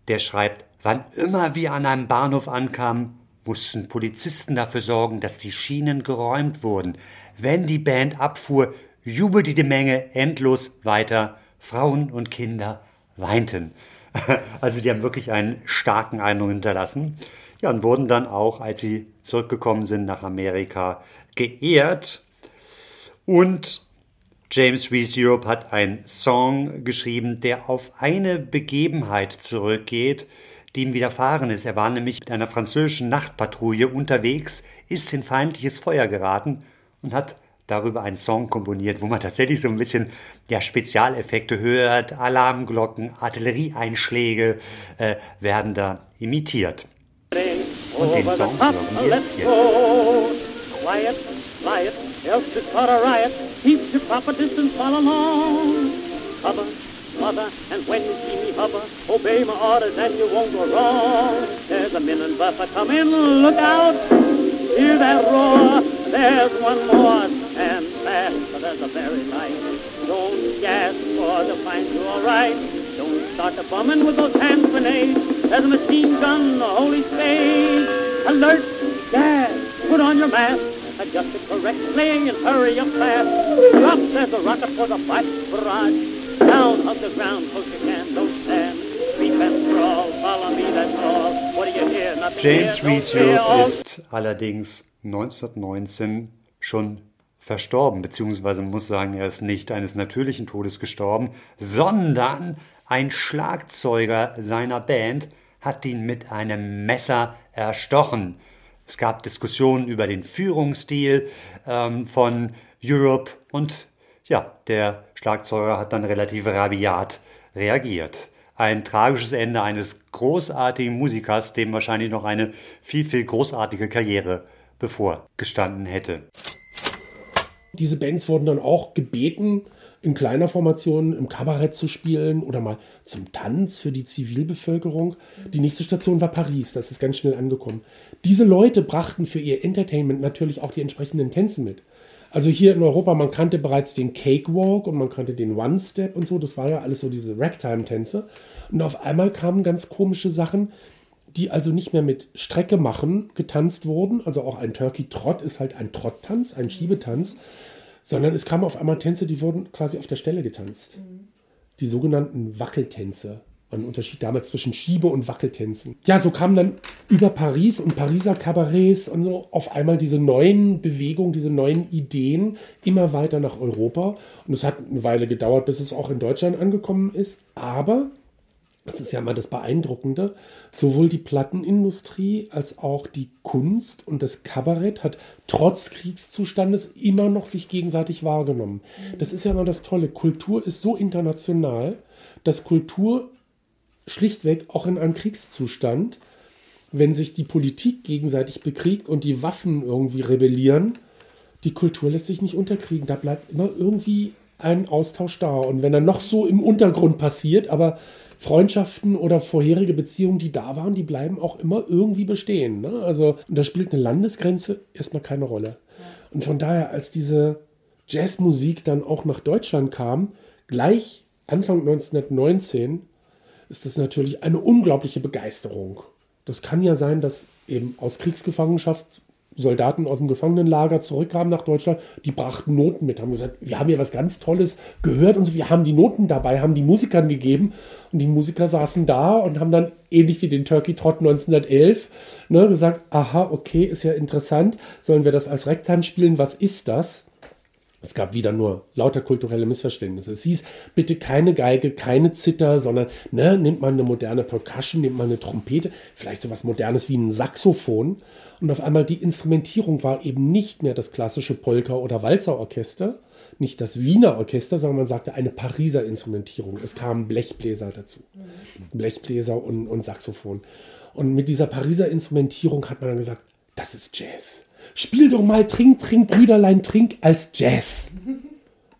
der schreibt, wann immer wir an einem Bahnhof ankamen, mussten Polizisten dafür sorgen, dass die Schienen geräumt wurden. Wenn die Band abfuhr, jubelte die Menge endlos weiter. Frauen und Kinder weinten. Also die haben wirklich einen starken Eindruck hinterlassen. Ja, und wurden dann auch, als sie zurückgekommen sind nach Amerika, geehrt. Und James Reese Europe hat einen Song geschrieben, der auf eine Begebenheit zurückgeht, die ihm widerfahren ist. Er war nämlich mit einer französischen Nachtpatrouille unterwegs, ist in feindliches Feuer geraten und hat darüber einen Song komponiert, wo man tatsächlich so ein bisschen ja, Spezialeffekte hört, Alarmglocken, Artillerieeinschläge äh, werden da imitiert. Und den Song hören wir jetzt. Quiet, quiet, else it's not a riot. Keep your proper distance, follow along. Mother, and when you see me hover, obey my orders and you won't go wrong. There's a minute buffer coming, look out. Hear that roar, there's one more, and fast, but there's a very light. Don't gas for to find you alright. Don't start the bombing with those hand grenades. There's a machine gun, the holy spade. Alert, gas, put on your mask. Adjust it correctly and hurry up fast. Drop, there's a rocket for the black barrage. Down, hug the ground, close you can, don't stand. Creep and crawl, follow me, that's all. What do you hear? Nothing James Reese Europe ist allerdings 1919 schon verstorben, beziehungsweise muss sagen, er ist nicht eines natürlichen Todes gestorben, sondern ein Schlagzeuger seiner Band hat ihn mit einem Messer erstochen. Es gab Diskussionen über den Führungsstil ähm, von Europe und ja, der Schlagzeuger hat dann relativ rabiat reagiert. Ein tragisches Ende eines großartigen Musikers, dem wahrscheinlich noch eine viel, viel großartige Karriere bevorgestanden hätte. Diese Bands wurden dann auch gebeten, in kleiner Formation im Kabarett zu spielen oder mal zum Tanz für die Zivilbevölkerung. Die nächste Station war Paris, das ist ganz schnell angekommen. Diese Leute brachten für ihr Entertainment natürlich auch die entsprechenden Tänze mit. Also hier in Europa, man kannte bereits den Cakewalk und man kannte den One-Step und so, das war ja alles so diese Ragtime-Tänze. Und auf einmal kamen ganz komische Sachen, die also nicht mehr mit Strecke machen getanzt wurden. Also auch ein Turkey Trot ist halt ein Trotttanz, ein Schiebetanz, sondern es kamen auf einmal Tänze, die wurden quasi auf der Stelle getanzt. Mhm. Die sogenannten Wackeltänze. Ein Unterschied damals zwischen Schiebe- und Wackeltänzen. Ja, so kamen dann über Paris und Pariser Kabarets und so auf einmal diese neuen Bewegungen, diese neuen Ideen immer weiter nach Europa. Und es hat eine Weile gedauert, bis es auch in Deutschland angekommen ist. Aber das ist ja mal das Beeindruckende, sowohl die Plattenindustrie als auch die Kunst und das Kabarett hat trotz Kriegszustandes immer noch sich gegenseitig wahrgenommen. Das ist ja mal das Tolle. Kultur ist so international, dass Kultur schlichtweg auch in einem Kriegszustand, wenn sich die Politik gegenseitig bekriegt und die Waffen irgendwie rebellieren, die Kultur lässt sich nicht unterkriegen. Da bleibt immer irgendwie ein Austausch da. Und wenn er noch so im Untergrund passiert, aber Freundschaften oder vorherige Beziehungen, die da waren, die bleiben auch immer irgendwie bestehen. Ne? Also, und da spielt eine Landesgrenze erstmal keine Rolle. Und von daher, als diese Jazzmusik dann auch nach Deutschland kam, gleich Anfang 1919, ist das natürlich eine unglaubliche Begeisterung. Das kann ja sein, dass eben aus Kriegsgefangenschaft Soldaten aus dem Gefangenenlager zurückkamen nach Deutschland, die brachten Noten mit, haben gesagt, wir haben hier was ganz Tolles gehört und so, wir haben die Noten dabei, haben die Musikern gegeben und die Musiker saßen da und haben dann ähnlich wie den Turkey Trot 1911 ne, gesagt, aha, okay, ist ja interessant, sollen wir das als Rektan spielen, was ist das? Es gab wieder nur lauter kulturelle Missverständnisse. Es hieß, bitte keine Geige, keine Zither, sondern ne, nimmt man eine moderne Percussion, nimmt man eine Trompete, vielleicht so was Modernes wie ein Saxophon. Und auf einmal die Instrumentierung war eben nicht mehr das klassische Polka- oder Walzerorchester, nicht das Wiener Orchester, sondern man sagte eine Pariser Instrumentierung. Es kamen Blechbläser dazu. Blechbläser und, und Saxophon. Und mit dieser Pariser Instrumentierung hat man dann gesagt, das ist Jazz. Spiel doch mal Trink, Trink, Brüderlein, Trink als Jazz.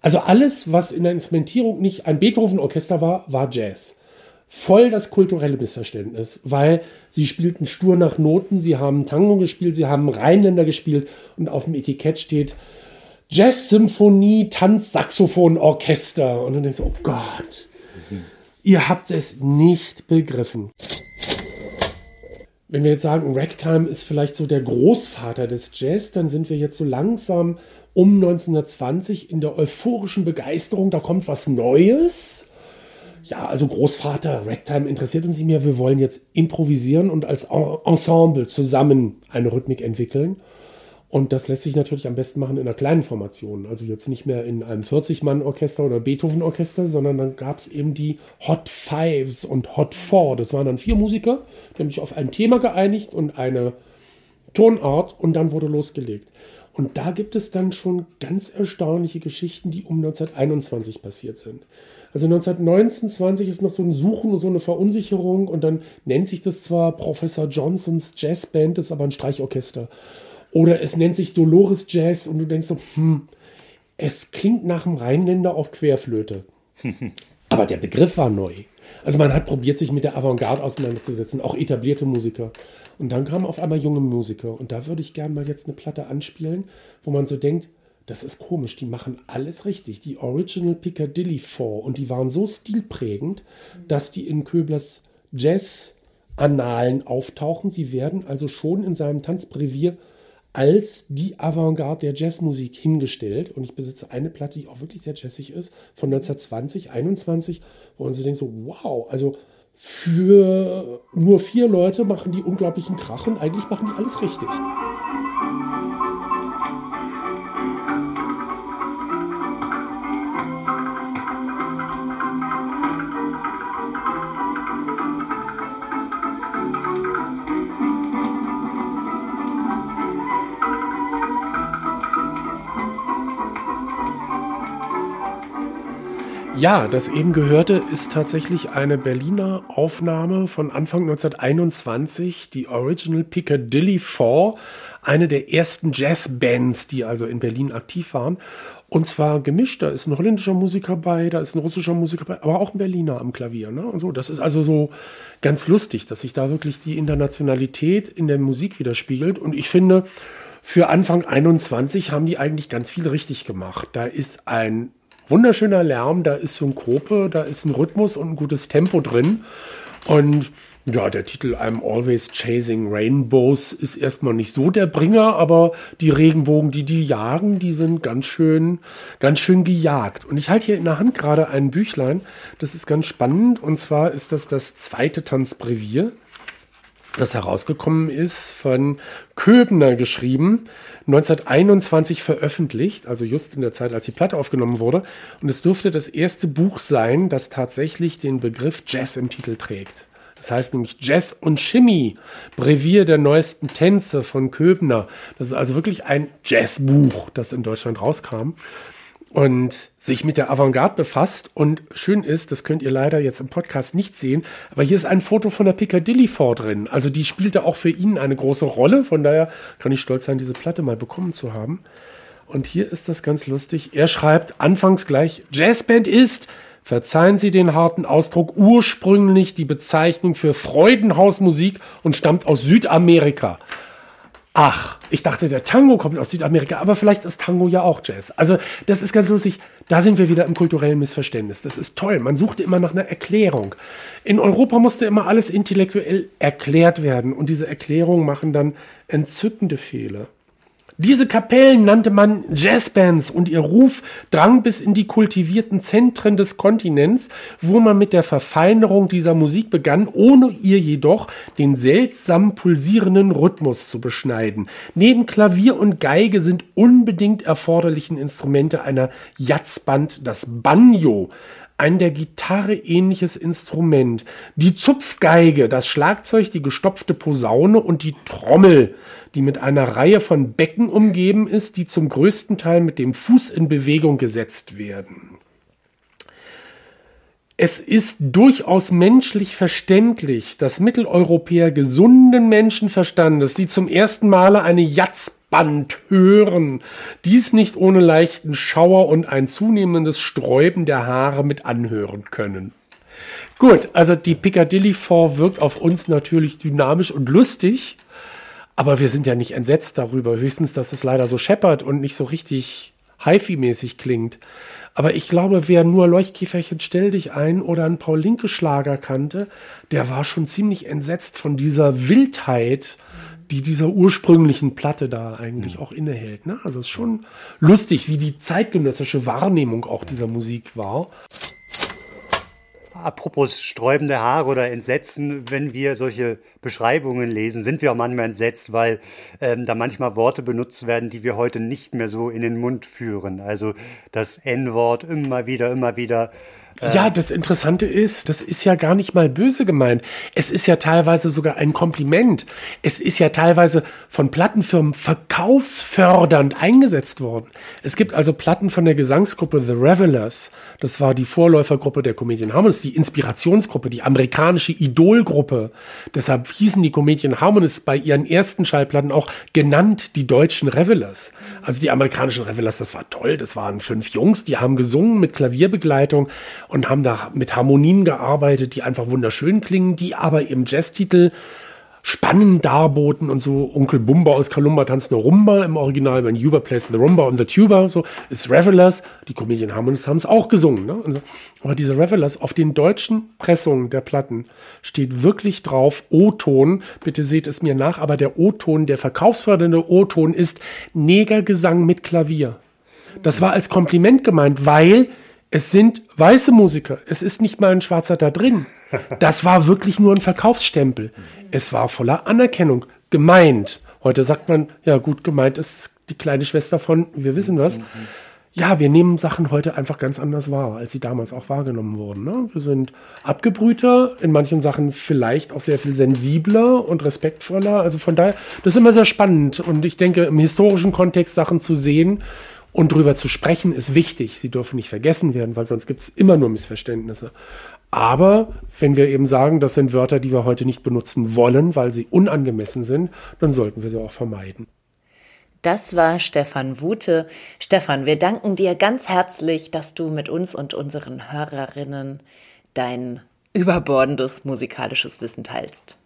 Also alles, was in der Instrumentierung nicht ein Beethoven-Orchester war, war Jazz voll das kulturelle Missverständnis, weil sie spielten stur nach Noten, sie haben Tango gespielt, sie haben Rheinländer gespielt und auf dem Etikett steht Jazz-Symphonie, Tanz, Saxophon, Orchester. Und dann denkst du, oh Gott, ihr habt es nicht begriffen. Wenn wir jetzt sagen, Ragtime ist vielleicht so der Großvater des Jazz, dann sind wir jetzt so langsam um 1920 in der euphorischen Begeisterung, da kommt was Neues ja, also Großvater, Ragtime interessiert uns nicht mehr. Wir wollen jetzt improvisieren und als Ensemble zusammen eine Rhythmik entwickeln. Und das lässt sich natürlich am besten machen in einer kleinen Formation. Also jetzt nicht mehr in einem 40-Mann-Orchester oder Beethoven-Orchester, sondern dann gab es eben die Hot Fives und Hot Four. Das waren dann vier Musiker, die haben sich auf ein Thema geeinigt und eine Tonart und dann wurde losgelegt. Und da gibt es dann schon ganz erstaunliche Geschichten, die um 1921 passiert sind. Also 1919, 20 ist noch so ein Suchen und so eine Verunsicherung und dann nennt sich das zwar Professor Johnsons Jazzband, ist aber ein Streichorchester. Oder es nennt sich Dolores Jazz und du denkst so, hm, es klingt nach einem Rheinländer auf Querflöte. aber der Begriff war neu. Also man hat probiert, sich mit der Avantgarde auseinanderzusetzen, auch etablierte Musiker. Und dann kamen auf einmal junge Musiker. Und da würde ich gerne mal jetzt eine Platte anspielen, wo man so denkt, das ist komisch, die machen alles richtig. Die Original Piccadilly 4 und die waren so stilprägend, dass die in Köblers Jazz-Annalen auftauchen. Sie werden also schon in seinem Tanzbrevier als die Avantgarde der Jazzmusik hingestellt. Und ich besitze eine Platte, die auch wirklich sehr jazzig ist, von 1920, 21, wo man sich denkt so, wow, also für nur vier Leute machen die unglaublichen Krach und eigentlich machen die alles richtig. Ja, das eben gehörte ist tatsächlich eine Berliner Aufnahme von Anfang 1921, die Original Piccadilly 4, eine der ersten Jazzbands, die also in Berlin aktiv waren. Und zwar gemischt, da ist ein holländischer Musiker bei, da ist ein russischer Musiker bei, aber auch ein Berliner am Klavier. Ne? Und so. Das ist also so ganz lustig, dass sich da wirklich die Internationalität in der Musik widerspiegelt. Und ich finde, für Anfang 21 haben die eigentlich ganz viel richtig gemacht. Da ist ein wunderschöner Lärm, da ist Synkope, da ist ein Rhythmus und ein gutes Tempo drin. Und ja, der Titel I'm Always Chasing Rainbows ist erstmal nicht so der Bringer, aber die Regenbogen, die die jagen, die sind ganz schön, ganz schön gejagt. Und ich halte hier in der Hand gerade ein Büchlein, das ist ganz spannend. Und zwar ist das das zweite Tanzbrevier das herausgekommen ist, von Köbner geschrieben, 1921 veröffentlicht, also just in der Zeit, als die Platte aufgenommen wurde. Und es dürfte das erste Buch sein, das tatsächlich den Begriff Jazz im Titel trägt. Das heißt nämlich Jazz und Chemie, Brevier der neuesten Tänze von Köbner. Das ist also wirklich ein Jazzbuch, das in Deutschland rauskam und sich mit der Avantgarde befasst. Und schön ist, das könnt ihr leider jetzt im Podcast nicht sehen, aber hier ist ein Foto von der Piccadilly vor drin. Also die spielte auch für ihn eine große Rolle. Von daher kann ich stolz sein, diese Platte mal bekommen zu haben. Und hier ist das ganz lustig. Er schreibt anfangs gleich, Jazzband ist, verzeihen Sie den harten Ausdruck, ursprünglich die Bezeichnung für Freudenhausmusik und stammt aus Südamerika. Ach, ich dachte, der Tango kommt aus Südamerika, aber vielleicht ist Tango ja auch Jazz. Also, das ist ganz lustig. Da sind wir wieder im kulturellen Missverständnis. Das ist toll. Man suchte immer nach einer Erklärung. In Europa musste immer alles intellektuell erklärt werden und diese Erklärungen machen dann entzückende Fehler. Diese Kapellen nannte man Jazzbands und ihr Ruf drang bis in die kultivierten Zentren des Kontinents, wo man mit der Verfeinerung dieser Musik begann, ohne ihr jedoch den seltsam pulsierenden Rhythmus zu beschneiden. Neben Klavier und Geige sind unbedingt erforderlichen Instrumente einer Jazzband das Banjo, ein der Gitarre ähnliches Instrument, die Zupfgeige, das Schlagzeug, die gestopfte Posaune und die Trommel, die mit einer Reihe von Becken umgeben ist, die zum größten Teil mit dem Fuß in Bewegung gesetzt werden. Es ist durchaus menschlich verständlich, dass Mitteleuropäer gesunden Menschenverstandes, die zum ersten Male eine Jatzband hören, dies nicht ohne leichten Schauer und ein zunehmendes Sträuben der Haare mit anhören können. Gut, also die Piccadilly Four wirkt auf uns natürlich dynamisch und lustig, aber wir sind ja nicht entsetzt darüber, höchstens, dass es leider so scheppert und nicht so richtig HiFi-mäßig klingt. Aber ich glaube, wer nur Leuchtkäferchen stell dich ein oder einen Paul Linke Schlager kannte, der war schon ziemlich entsetzt von dieser Wildheit, die dieser ursprünglichen Platte da eigentlich auch innehält. Ne? Also es ist schon lustig, wie die zeitgenössische Wahrnehmung auch dieser Musik war apropos sträubende Haare oder Entsetzen, wenn wir solche Beschreibungen lesen, sind wir auch manchmal entsetzt, weil ähm, da manchmal Worte benutzt werden, die wir heute nicht mehr so in den Mund führen. Also das N-Wort immer wieder, immer wieder Ja, das Interessante ist, das ist ja gar nicht mal böse gemeint. Es ist ja teilweise sogar ein Kompliment. Es ist ja teilweise von Plattenfirmen verkaufsfördernd eingesetzt worden. Es gibt also Platten von der Gesangsgruppe The Revelers. Das war die Vorläufergruppe der Comedian Harmonists, die Inspirationsgruppe, die amerikanische Idolgruppe. Deshalb hießen die Comedian Harmonists bei ihren ersten Schallplatten auch genannt die deutschen Revelers. Also die amerikanischen Revelers, das war toll. Das waren fünf Jungs, die haben gesungen mit Klavierbegleitung und haben da mit Harmonien gearbeitet, die einfach wunderschön klingen, die aber im Jazztitel spannend darboten und so Onkel Bumba aus Kalumba tanzt eine Rumba im Original, wenn Yuba plays the Rumba on the Tuba, so ist Revelers, die Comedian Harmonists haben es auch gesungen, ne? So. aber diese Revelers auf den deutschen Pressungen der Platten steht wirklich drauf O-Ton, bitte seht es mir nach, aber der O-Ton, der verkaufsfördernde O-Ton ist Negergesang mit Klavier. Das war als Kompliment gemeint, weil es sind weiße Musiker. Es ist nicht mal ein Schwarzer da drin. Das war wirklich nur ein Verkaufsstempel. Es war voller Anerkennung. Gemeint. Heute sagt man, ja gut, gemeint ist die kleine Schwester von, wir wissen was. Ja, wir nehmen Sachen heute einfach ganz anders wahr, als sie damals auch wahrgenommen wurden. Ne? Wir sind abgebrühter, in manchen Sachen vielleicht auch sehr viel sensibler und respektvoller. Also von daher, das ist immer sehr spannend. Und ich denke, im historischen Kontext Sachen zu sehen, und darüber zu sprechen ist wichtig. Sie dürfen nicht vergessen werden, weil sonst gibt es immer nur Missverständnisse. Aber wenn wir eben sagen, das sind Wörter, die wir heute nicht benutzen wollen, weil sie unangemessen sind, dann sollten wir sie auch vermeiden. Das war Stefan Wute. Stefan, wir danken dir ganz herzlich, dass du mit uns und unseren Hörerinnen dein überbordendes musikalisches Wissen teilst.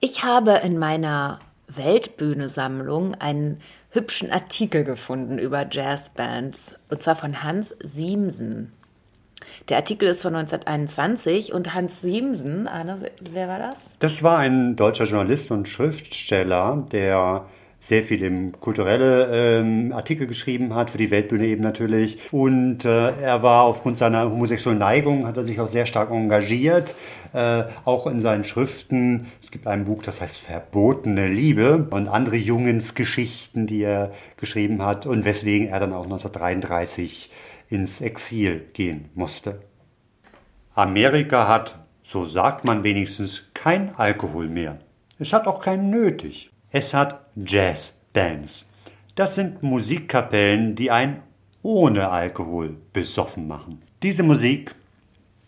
Ich habe in meiner Weltbühne-Sammlung einen hübschen Artikel gefunden über Jazzbands, und zwar von Hans Siemsen. Der Artikel ist von 1921 und Hans Siemsen, Arne, wer war das? Das war ein deutscher Journalist und Schriftsteller, der sehr viel im kulturelle ähm, Artikel geschrieben hat, für die Weltbühne eben natürlich. Und äh, er war aufgrund seiner homosexuellen Neigung, hat er sich auch sehr stark engagiert, äh, auch in seinen Schriften. Es gibt ein Buch, das heißt Verbotene Liebe und andere Jungensgeschichten, die er geschrieben hat und weswegen er dann auch 1933 ins Exil gehen musste. Amerika hat, so sagt man wenigstens, kein Alkohol mehr. Es hat auch keinen nötig. Es hat Jazzbands. Das sind Musikkapellen, die einen ohne Alkohol besoffen machen. Diese Musik,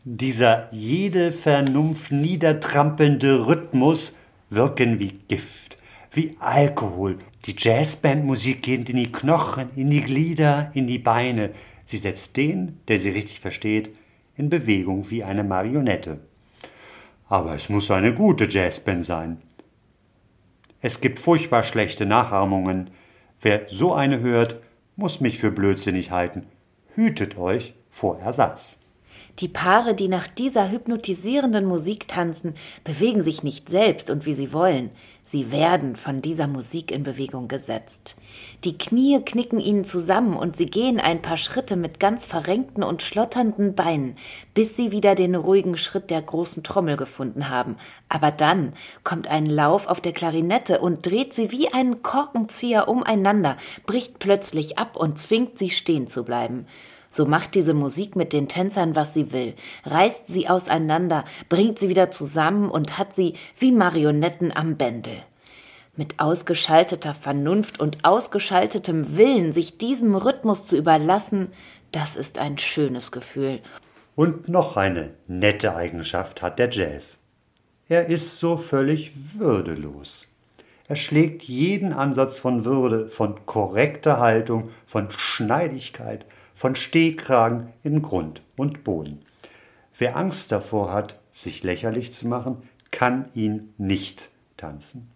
dieser jede Vernunft niedertrampelnde Rhythmus wirken wie Gift, wie Alkohol. Die Jazzbandmusik geht in die Knochen, in die Glieder, in die Beine. Sie setzt den, der sie richtig versteht, in Bewegung wie eine Marionette. Aber es muss eine gute Jazzband sein. Es gibt furchtbar schlechte Nachahmungen. Wer so eine hört, muss mich für blödsinnig halten. Hütet euch vor Ersatz. Die Paare, die nach dieser hypnotisierenden Musik tanzen, bewegen sich nicht selbst und wie sie wollen. Sie werden von dieser Musik in Bewegung gesetzt. Die Knie knicken ihnen zusammen und sie gehen ein paar Schritte mit ganz verrenkten und schlotternden Beinen, bis sie wieder den ruhigen Schritt der großen Trommel gefunden haben. Aber dann kommt ein Lauf auf der Klarinette und dreht sie wie einen Korkenzieher umeinander, bricht plötzlich ab und zwingt sie stehen zu bleiben. So macht diese Musik mit den Tänzern, was sie will, reißt sie auseinander, bringt sie wieder zusammen und hat sie wie Marionetten am Bändel. Mit ausgeschalteter Vernunft und ausgeschaltetem Willen, sich diesem Rhythmus zu überlassen, das ist ein schönes Gefühl. Und noch eine nette Eigenschaft hat der Jazz. Er ist so völlig würdelos. Er schlägt jeden Ansatz von Würde, von korrekter Haltung, von Schneidigkeit, von Stehkragen in Grund und Boden. Wer Angst davor hat, sich lächerlich zu machen, kann ihn nicht tanzen.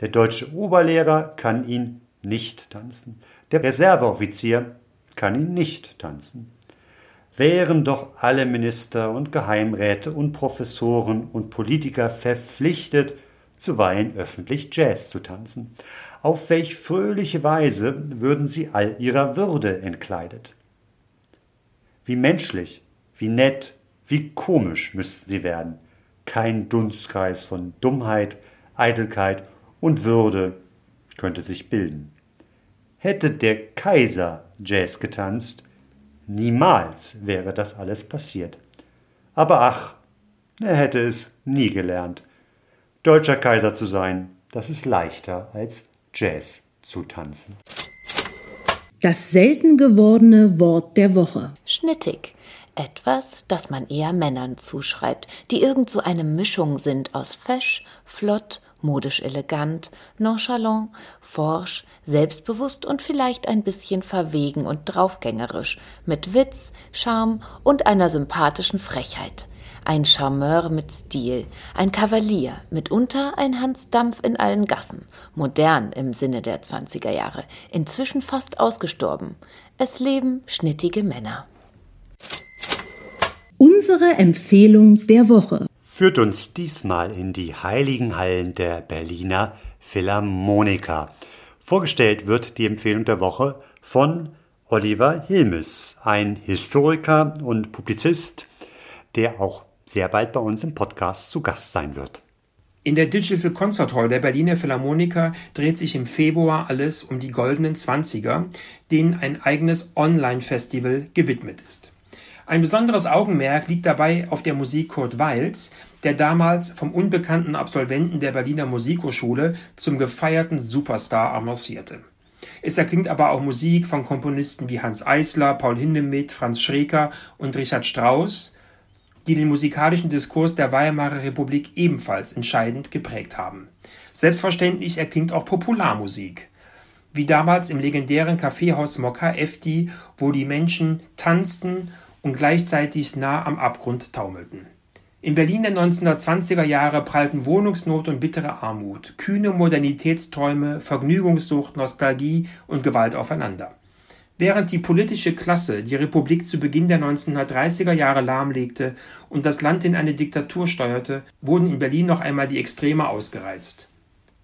Der deutsche Oberlehrer kann ihn nicht tanzen. Der Reserveoffizier kann ihn nicht tanzen. Wären doch alle Minister und Geheimräte und Professoren und Politiker verpflichtet, zuweilen öffentlich Jazz zu tanzen. Auf welch fröhliche Weise würden sie all ihrer Würde entkleidet. Wie menschlich, wie nett, wie komisch müssten sie werden. Kein Dunstkreis von Dummheit, Eitelkeit und Würde könnte sich bilden. Hätte der Kaiser Jazz getanzt, Niemals wäre das alles passiert. Aber ach, er hätte es nie gelernt. Deutscher Kaiser zu sein, das ist leichter als Jazz zu tanzen. Das selten gewordene Wort der Woche. Schnittig. Etwas, das man eher Männern zuschreibt, die irgend so eine Mischung sind aus fesch, flott, modisch elegant, nonchalant, forsch, selbstbewusst und vielleicht ein bisschen verwegen und draufgängerisch, mit Witz, Charme und einer sympathischen Frechheit. Ein Charmeur mit Stil, ein Kavalier, mitunter ein Hans Dampf in allen Gassen, modern im Sinne der 20er Jahre, inzwischen fast ausgestorben. Es leben schnittige Männer. Unsere Empfehlung der Woche führt uns diesmal in die heiligen Hallen der Berliner Philharmoniker. Vorgestellt wird die Empfehlung der Woche von Oliver Hilmes, ein Historiker und Publizist, der auch sehr bald bei uns im Podcast zu Gast sein wird. In der Digital Concert Hall der Berliner Philharmoniker dreht sich im Februar alles um die goldenen Zwanziger, denen ein eigenes Online-Festival gewidmet ist. Ein besonderes Augenmerk liegt dabei auf der Musik Kurt Weils, der damals vom unbekannten Absolventen der Berliner Musikhochschule zum gefeierten Superstar avancierte. Es erklingt aber auch Musik von Komponisten wie Hans Eisler, Paul Hindemith, Franz Schreker und Richard Strauss, die den musikalischen Diskurs der Weimarer Republik ebenfalls entscheidend geprägt haben. Selbstverständlich erklingt auch Popularmusik. Wie damals im legendären Kaffeehaus Mokka Efti, wo die Menschen tanzten und gleichzeitig nah am Abgrund taumelten. In Berlin der 1920er Jahre prallten Wohnungsnot und bittere Armut, kühne Modernitätsträume, Vergnügungssucht, Nostalgie und Gewalt aufeinander. Während die politische Klasse die Republik zu Beginn der 1930er Jahre lahmlegte und das Land in eine Diktatur steuerte, wurden in Berlin noch einmal die Extreme ausgereizt.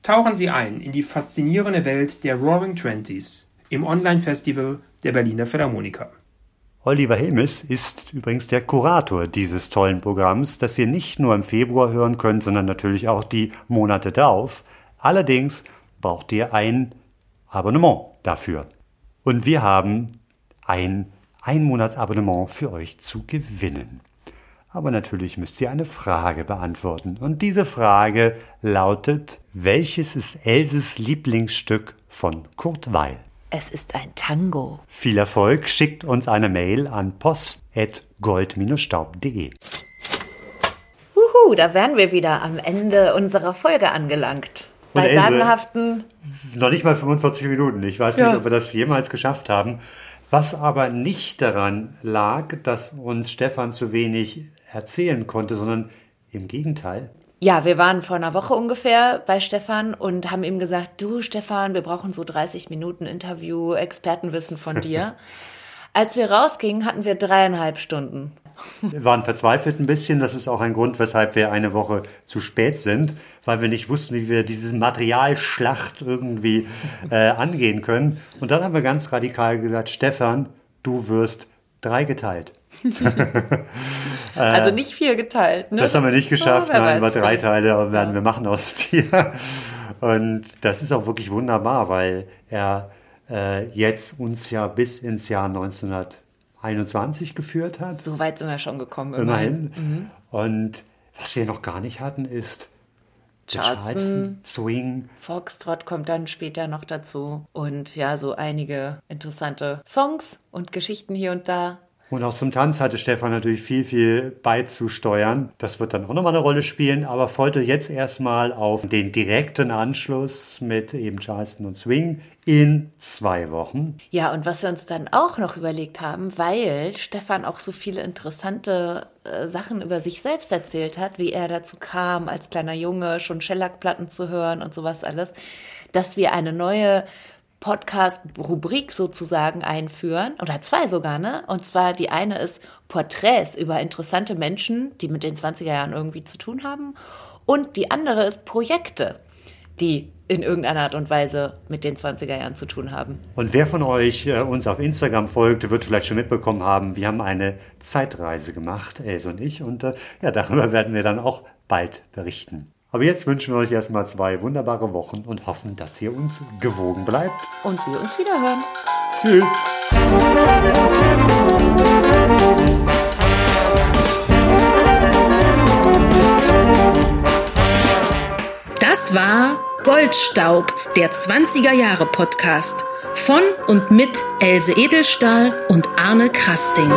Tauchen Sie ein in die faszinierende Welt der Roaring Twenties im Online-Festival der Berliner Philharmoniker. Oliver Helmes ist übrigens der Kurator dieses tollen Programms, das ihr nicht nur im Februar hören könnt, sondern natürlich auch die Monate darauf. Allerdings braucht ihr ein Abonnement dafür. Und wir haben ein Einmonatsabonnement für euch zu gewinnen. Aber natürlich müsst ihr eine Frage beantworten. Und diese Frage lautet, welches ist Elses Lieblingsstück von Kurt Weil? Es ist ein Tango. Viel Erfolg, schickt uns eine Mail an post.gold-staub.de. Uhu, da wären wir wieder am Ende unserer Folge angelangt. Und Bei Else, sagenhaften. Noch nicht mal 45 Minuten. Ich weiß Ja. nicht, ob wir das jemals geschafft haben. Was aber nicht daran lag, dass uns Stefan zu wenig erzählen konnte, sondern im Gegenteil. Ja, wir waren vor einer Woche ungefähr bei Stefan und haben ihm gesagt, du Stefan, wir brauchen so 30 Minuten Interview, Expertenwissen von dir. Als wir rausgingen, hatten wir dreieinhalb Stunden. Wir waren verzweifelt ein bisschen. Das ist auch ein Grund, weshalb wir eine Woche zu spät sind, weil wir nicht wussten, wie wir diese Materialschlacht irgendwie äh, angehen können. Und dann haben wir ganz radikal gesagt, Stefan, du wirst dreigeteilt. Also nicht vier geteilt. Ne? Das haben wir nicht geschafft. Oh, Nein, über drei Teile werden wir machen aus dir. Und das ist auch wirklich wunderbar, weil er äh, jetzt uns ja bis ins Jahr 1921 geführt hat. So weit sind wir schon gekommen. Immerhin. Mhm. Und was wir noch gar nicht hatten, ist der Charleston. Swing. Foxtrot kommt dann später noch dazu. Und ja, so einige interessante Songs und Geschichten hier und da. Und auch zum Tanz hatte Stefan natürlich viel, viel beizusteuern. Das wird dann auch nochmal eine Rolle spielen, aber heute jetzt erstmal auf den direkten Anschluss mit eben Charleston und Swing in zwei Wochen. Ja, und was wir uns dann auch noch überlegt haben, weil Stefan auch so viele interessante äh, Sachen über sich selbst erzählt hat, wie er dazu kam, als kleiner Junge schon Shellac-Platten zu hören und sowas alles, dass wir eine neue Podcast-Rubrik sozusagen einführen, oder zwei sogar, ne? Und zwar die eine ist Porträts über interessante Menschen, die mit den 20er Jahren irgendwie zu tun haben. Und die andere ist Projekte, die in irgendeiner Art und Weise mit den 20er Jahren zu tun haben. Und wer von euch äh, uns auf Instagram folgt, wird vielleicht schon mitbekommen haben, wir haben eine Zeitreise gemacht, Else und ich. Und äh, ja, darüber werden wir dann auch bald berichten. Aber jetzt wünschen wir euch erstmal zwei wunderbare Wochen und hoffen, dass ihr uns gewogen bleibt. Und wir uns wiederhören. Tschüss. Das war Goldstaub, der 20er Jahre Podcast von und mit Else Edelstahl und Arne Krasting.